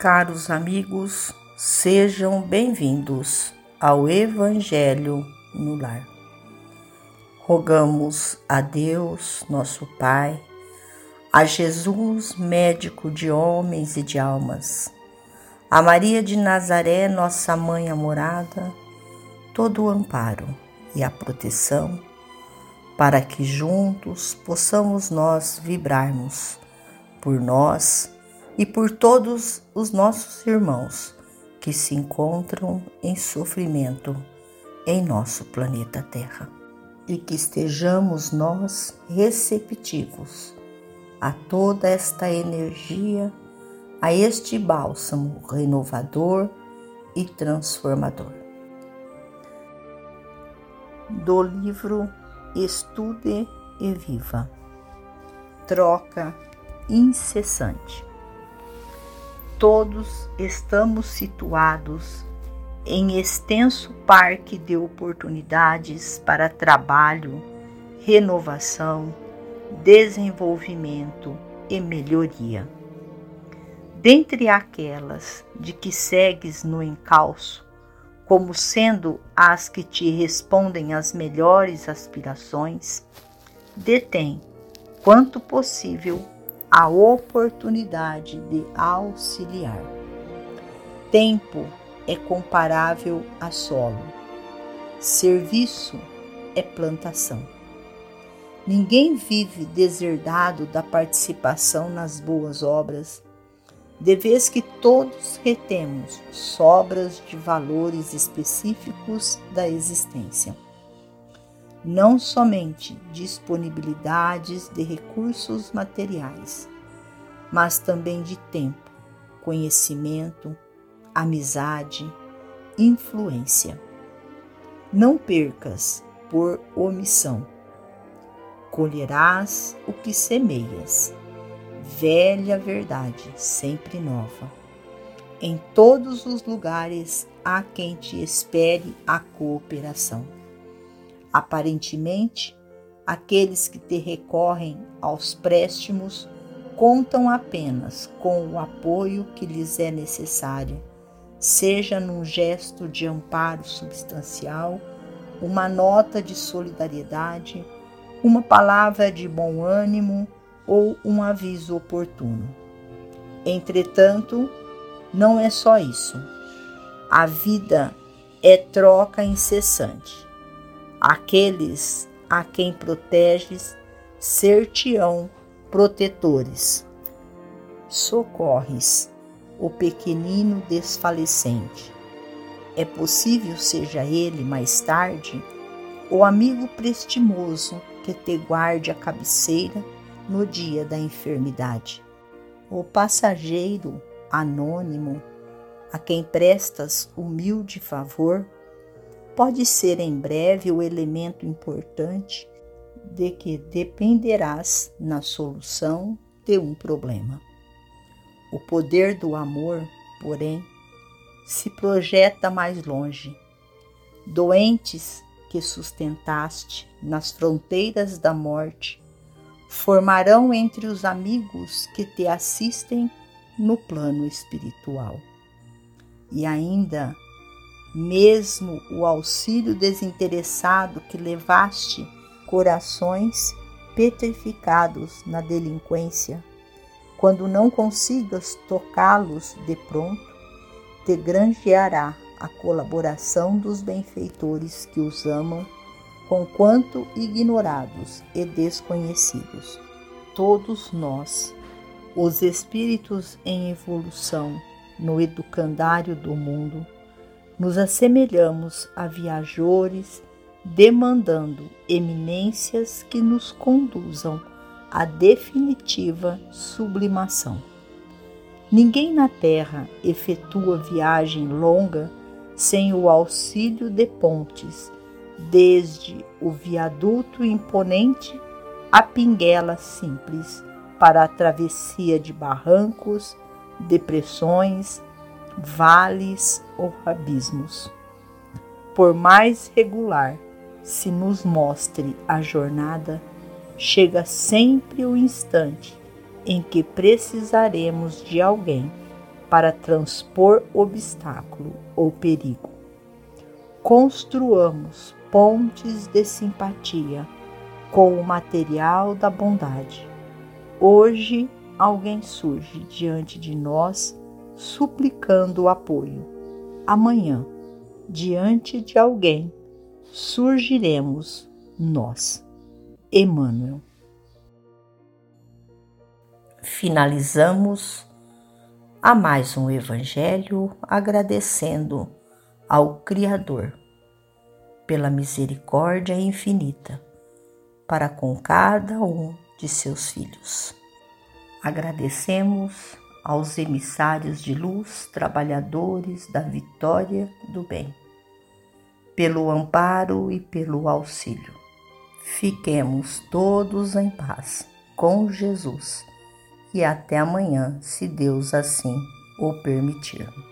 Caros amigos, sejam bem-vindos ao Evangelho no Lar. Rogamos a Deus, nosso Pai, a Jesus, médico de homens e de almas, a Maria de Nazaré, nossa mãe amorada, todo o amparo e a proteção, para que juntos possamos nós vibrarmos por nós e por todos os nossos irmãos que se encontram em sofrimento em nosso planeta Terra. E que estejamos nós receptivos a toda esta energia, a este bálsamo renovador e transformador. Do livro Estude e Viva Troca incessante todos estamos situados em extenso parque de oportunidades para trabalho, renovação, desenvolvimento e melhoria. Dentre aquelas de que segues no encalço, como sendo as que te respondem às melhores aspirações, detém, quanto possível, a oportunidade de auxiliar. Tempo é comparável a solo. Serviço é plantação. Ninguém vive deserdado da participação nas boas obras, de vez que todos retemos sobras de valores específicos da existência não somente disponibilidades de recursos materiais, mas também de tempo, conhecimento, amizade, influência. Não percas por omissão. Colherás o que semeias. Velha verdade, sempre nova. Em todos os lugares há quem te espere a cooperação Aparentemente, aqueles que te recorrem aos préstimos contam apenas com o apoio que lhes é necessário, seja num gesto de amparo substancial, uma nota de solidariedade, uma palavra de bom ânimo ou um aviso oportuno. Entretanto, não é só isso. A vida é troca incessante aqueles a quem proteges ser-te-ão protetores. Socorres o pequenino desfalecente. É possível seja ele mais tarde o amigo prestimoso que te guarde a cabeceira no dia da enfermidade. O passageiro anônimo a quem prestas humilde favor pode ser em breve o elemento importante de que dependerás na solução de um problema. O poder do amor, porém, se projeta mais longe. Doentes que sustentaste nas fronteiras da morte formarão entre os amigos que te assistem no plano espiritual. E ainda mesmo o auxílio desinteressado que levaste corações petrificados na delinquência, quando não consigas tocá-los de pronto, te granjeará a colaboração dos benfeitores que os amam, conquanto ignorados e desconhecidos. Todos nós, os espíritos em evolução no educandário do mundo, nos assemelhamos a viajores demandando eminências que nos conduzam à definitiva sublimação. Ninguém na Terra efetua viagem longa sem o auxílio de pontes, desde o viaduto imponente à pinguela simples para a travessia de barrancos, depressões, vales ou abismos. Por mais regular se nos mostre a jornada, chega sempre o instante em que precisaremos de alguém para transpor obstáculo ou perigo. Construamos pontes de simpatia com o material da bondade. Hoje alguém surge diante de nós suplicando o apoio. Amanhã, diante de alguém, surgiremos nós. Emmanuel. Finalizamos a mais um Evangelho agradecendo ao Criador pela misericórdia infinita para com cada um de seus filhos. Agradecemos aos emissários de luz, trabalhadores da vitória do bem, pelo amparo e pelo auxílio. Fiquemos todos em paz com Jesus e até amanhã, se Deus assim o permitir.